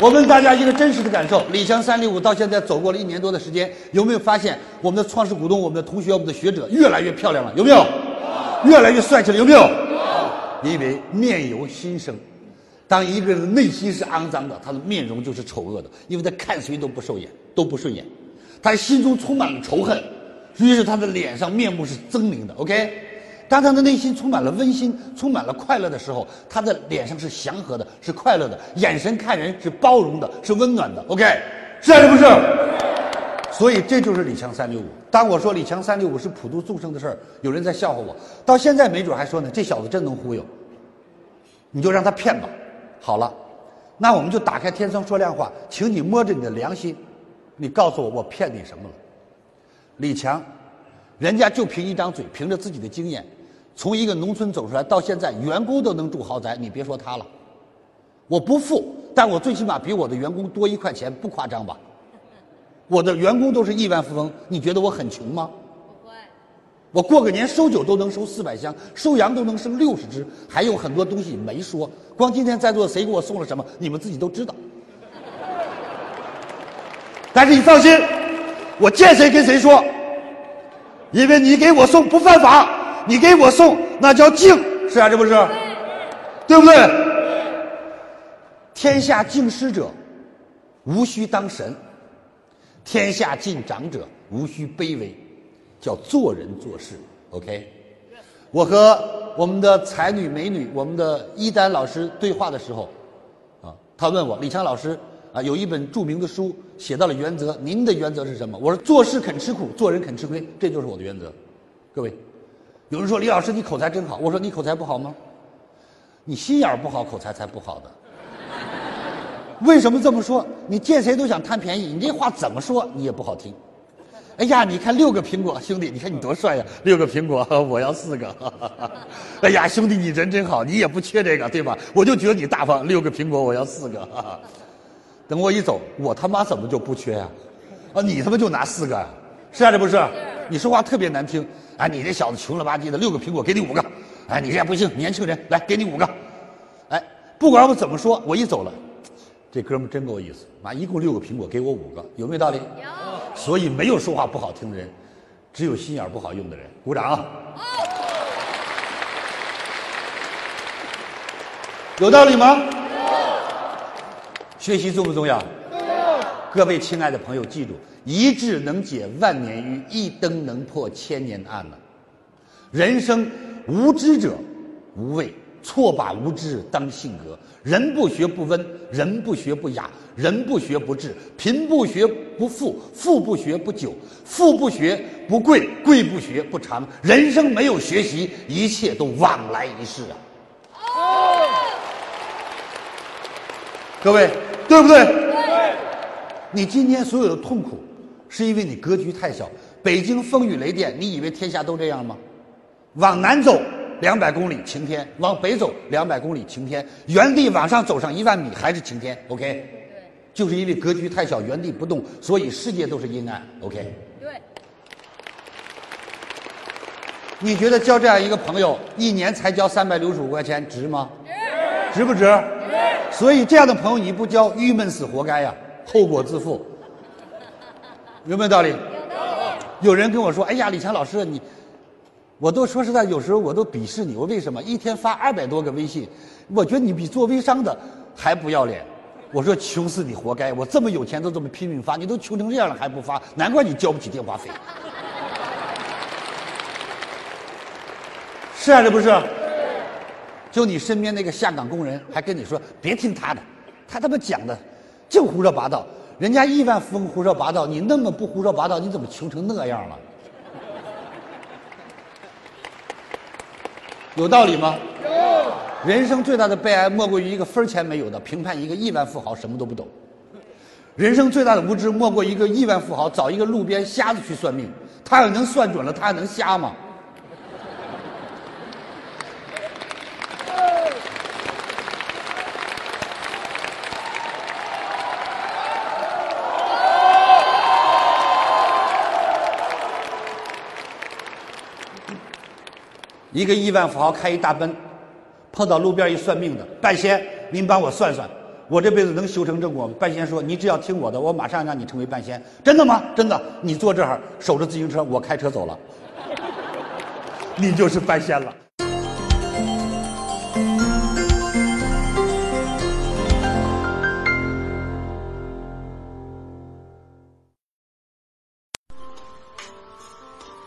我问大家一个真实的感受：李强三六五到现在走过了一年多的时间，有没有发现我们的创始股东、我们的同学、我们的学者越来越漂亮了？有没有？越来越帅气了？有没有？因为面由心生。当一个人的内心是肮脏的，他的面容就是丑恶的，因为他看谁都不顺眼，都不顺眼，他心中充满了仇恨，于是他的脸上面目是狰狞的。OK。当他的内心充满了温馨，充满了快乐的时候，他的脸上是祥和的，是快乐的，眼神看人是包容的，是温暖的。OK，是还是不是？所以这就是李强三六五。当我说李强三六五是普度众生的事儿，有人在笑话我，到现在没准还说呢，这小子真能忽悠。你就让他骗吧。好了，那我们就打开天窗说亮话，请你摸着你的良心，你告诉我我骗你什么了？李强。人家就凭一张嘴，凭着自己的经验，从一个农村走出来，到现在员工都能住豪宅，你别说他了。我不富，但我最起码比我的员工多一块钱，不夸张吧？我的员工都是亿万富翁，你觉得我很穷吗？不会。我过个年收酒都能收四百箱，收羊都能生六十只，还有很多东西没说。光今天在座谁给我送了什么，你们自己都知道。但是你放心，我见谁跟谁说。因为你给我送不犯法，你给我送那叫敬，是啊，这不是？对不对？天下敬师者，无需当神；天下敬长者，无需卑微，叫做人做事。OK，我和我们的才女美女，我们的一丹老师对话的时候，啊，他问我李强老师。啊，有一本著名的书写到了原则，您的原则是什么？我说做事肯吃苦，做人肯吃亏，这就是我的原则。各位，有人说李老师你口才真好，我说你口才不好吗？你心眼不好，口才才不好的。为什么这么说？你见谁都想贪便宜，你这话怎么说你也不好听。哎呀，你看六个苹果，兄弟，你看你多帅呀！六个苹果，我要四个。哎呀，兄弟，你人真好，你也不缺这个，对吧？我就觉得你大方，六个苹果我要四个。等我一走，我他妈怎么就不缺呀？啊，你他妈就拿四个啊？是啊，这不是？你说话特别难听。哎，你这小子穷了吧唧的，六个苹果给你五个。哎，你这样不行，年轻人来给你五个。哎，不管我怎么说，我一走了，这哥们真够意思。妈，一共六个苹果，给我五个，有没有道理？有。所以没有说话不好听的人，只有心眼不好用的人。鼓掌。有道理吗？学习重不重要？各位亲爱的朋友，记住：一智能解万年愚，一灯能破千年暗了。人生无知者无畏，错把无知当性格。人不学不温，人不学不雅，人不学不智。贫不学不富，富不学不久，富不学不贵，贵不学不长。人生没有学习，一切都往来一世啊！各位。对不对？对。你今天所有的痛苦，是因为你格局太小。北京风雨雷电，你以为天下都这样吗？往南走两百公里晴天，往北走两百公里晴天，原地往上走上一万米还是晴天。OK。对。就是因为格局太小，原地不动，所以世界都是阴暗。OK。对。你觉得交这样一个朋友，一年才交三百六十五块钱，值吗？值。值不值？所以这样的朋友你不交，郁闷死活该呀，后果自负，有没有道理？有。人跟我说：“哎呀，李强老师，你，我都说实在，有时候我都鄙视你。我为什么一天发二百多个微信？我觉得你比做微商的还不要脸。我说穷死你活该！我这么有钱都这么拼命发，你都穷成这样了还不发，难怪你交不起电话费。是啊，这不是？就你身边那个下岗工人，还跟你说别听他的，他他妈讲的净胡说八道。人家亿万富翁胡说八道，你那么不胡说八道，你怎么穷成那样了？有道理吗？有。人生最大的悲哀莫过于一个分钱没有的评判一个亿万富豪什么都不懂。人生最大的无知莫过一个亿万富豪找一个路边瞎子去算命，他要能算准了，他还能瞎吗？一个亿万富豪开一大奔，碰到路边一算命的，半仙，您帮我算算，我这辈子能修成正果吗。半仙说：“你只要听我的，我马上让你成为半仙。”真的吗？真的。你坐这儿守着自行车，我开车走了，你就是半仙了。